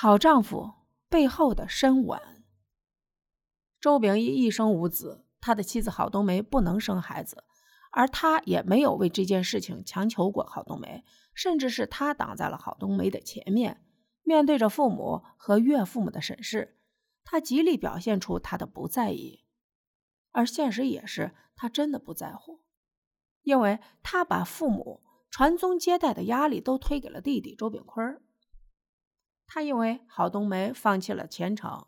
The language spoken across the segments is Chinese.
好丈夫背后的深吻。周秉义一生无子，他的妻子郝冬梅不能生孩子，而他也没有为这件事情强求过郝冬梅，甚至是他挡在了郝冬梅的前面，面对着父母和岳父母的审视，他极力表现出他的不在意，而现实也是他真的不在乎，因为他把父母传宗接代的压力都推给了弟弟周炳坤。他因为郝冬梅放弃了前程，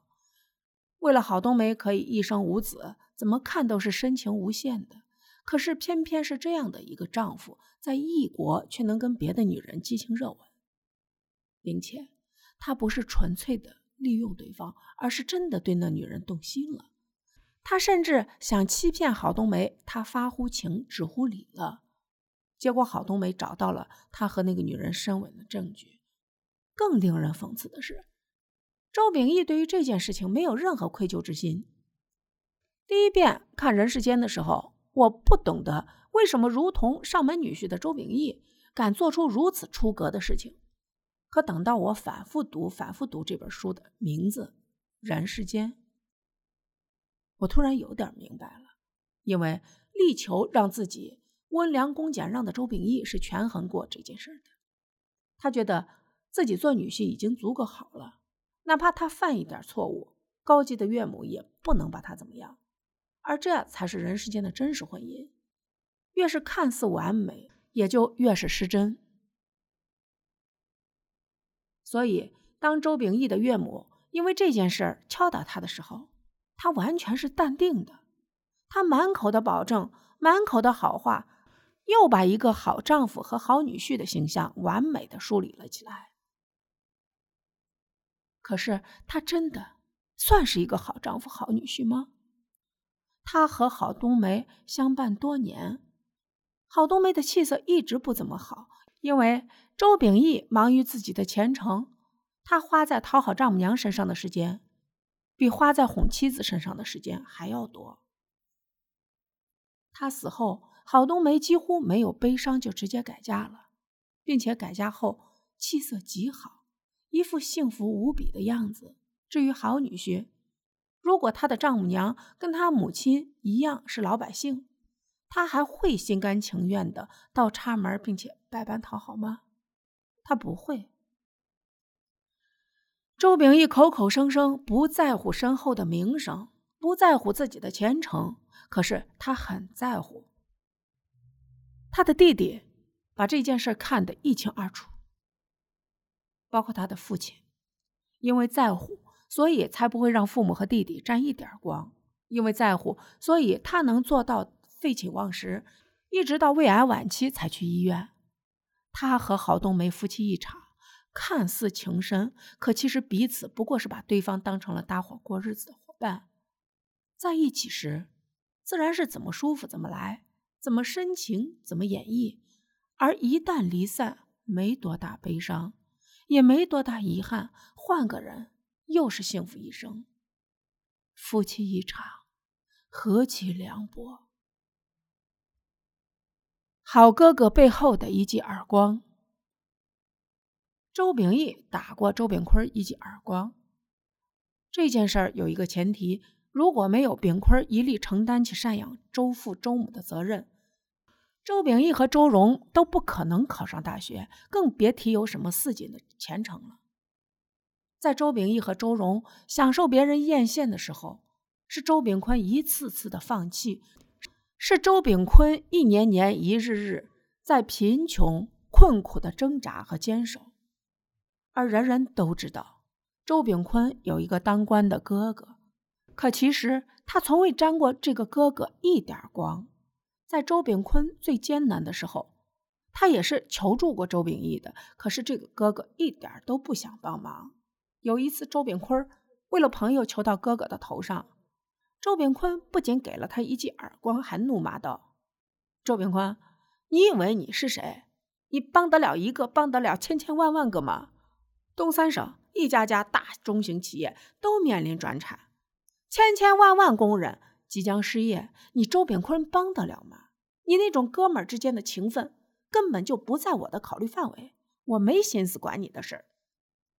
为了郝冬梅可以一生无子，怎么看都是深情无限的。可是偏偏是这样的一个丈夫，在异国却能跟别的女人激情热吻，并且他不是纯粹的利用对方，而是真的对那女人动心了。他甚至想欺骗郝冬梅，他发乎情，止乎礼了。结果郝冬梅找到了他和那个女人深吻的证据。更令人讽刺的是，周秉义对于这件事情没有任何愧疚之心。第一遍看《人世间》的时候，我不懂得为什么如同上门女婿的周秉义敢做出如此出格的事情。可等到我反复读、反复读这本书的名字《人世间》，我突然有点明白了，因为力求让自己温良恭俭让的周秉义是权衡过这件事的，他觉得。自己做女婿已经足够好了，哪怕他犯一点错误，高级的岳母也不能把他怎么样。而这才是人世间的真实婚姻，越是看似完美，也就越是失真。所以，当周秉义的岳母因为这件事敲打他的时候，他完全是淡定的，他满口的保证，满口的好话，又把一个好丈夫和好女婿的形象完美的梳理了起来。可是他真的算是一个好丈夫、好女婿吗？他和郝冬梅相伴多年，郝冬梅的气色一直不怎么好，因为周秉义忙于自己的前程，他花在讨好丈母娘身上的时间，比花在哄妻子身上的时间还要多。他死后，郝冬梅几乎没有悲伤，就直接改嫁了，并且改嫁后气色极好。一副幸福无比的样子。至于好女婿，如果他的丈母娘跟他母亲一样是老百姓，他还会心甘情愿的倒插门并且百般讨好吗？他不会。周秉义口口声声不在乎身后的名声，不在乎自己的前程，可是他很在乎。他的弟弟把这件事看得一清二楚。包括他的父亲，因为在乎，所以才不会让父母和弟弟沾一点光；因为在乎，所以他能做到废寝忘食，一直到胃癌晚期才去医院。他和郝冬梅夫妻一场，看似情深，可其实彼此不过是把对方当成了搭伙过日子的伙伴。在一起时，自然是怎么舒服怎么来，怎么深情怎么演绎；而一旦离散，没多大悲伤。也没多大遗憾，换个人又是幸福一生。夫妻一场，何其凉薄！好哥哥背后的一记耳光。周秉义打过周炳坤一记耳光。这件事儿有一个前提：如果没有炳坤一力承担起赡养周父周母的责任。周秉义和周荣都不可能考上大学，更别提有什么四锦的前程了。在周秉义和周荣享受别人艳羡的时候，是周炳坤一次次的放弃，是周炳坤一年年、一日日在贫穷困苦的挣扎和坚守。而人人都知道，周炳坤有一个当官的哥哥，可其实他从未沾过这个哥哥一点光。在周炳坤最艰难的时候，他也是求助过周秉义的。可是这个哥哥一点都不想帮忙。有一次，周炳坤为了朋友求到哥哥的头上，周炳坤不仅给了他一记耳光，还怒骂道：“周炳坤，你以为你是谁？你帮得了一个，帮得了千千万万个吗？东三省一家家大中型企业都面临转产，千千万万工人。”即将失业，你周炳坤帮得了吗？你那种哥们儿之间的情分根本就不在我的考虑范围，我没心思管你的事儿。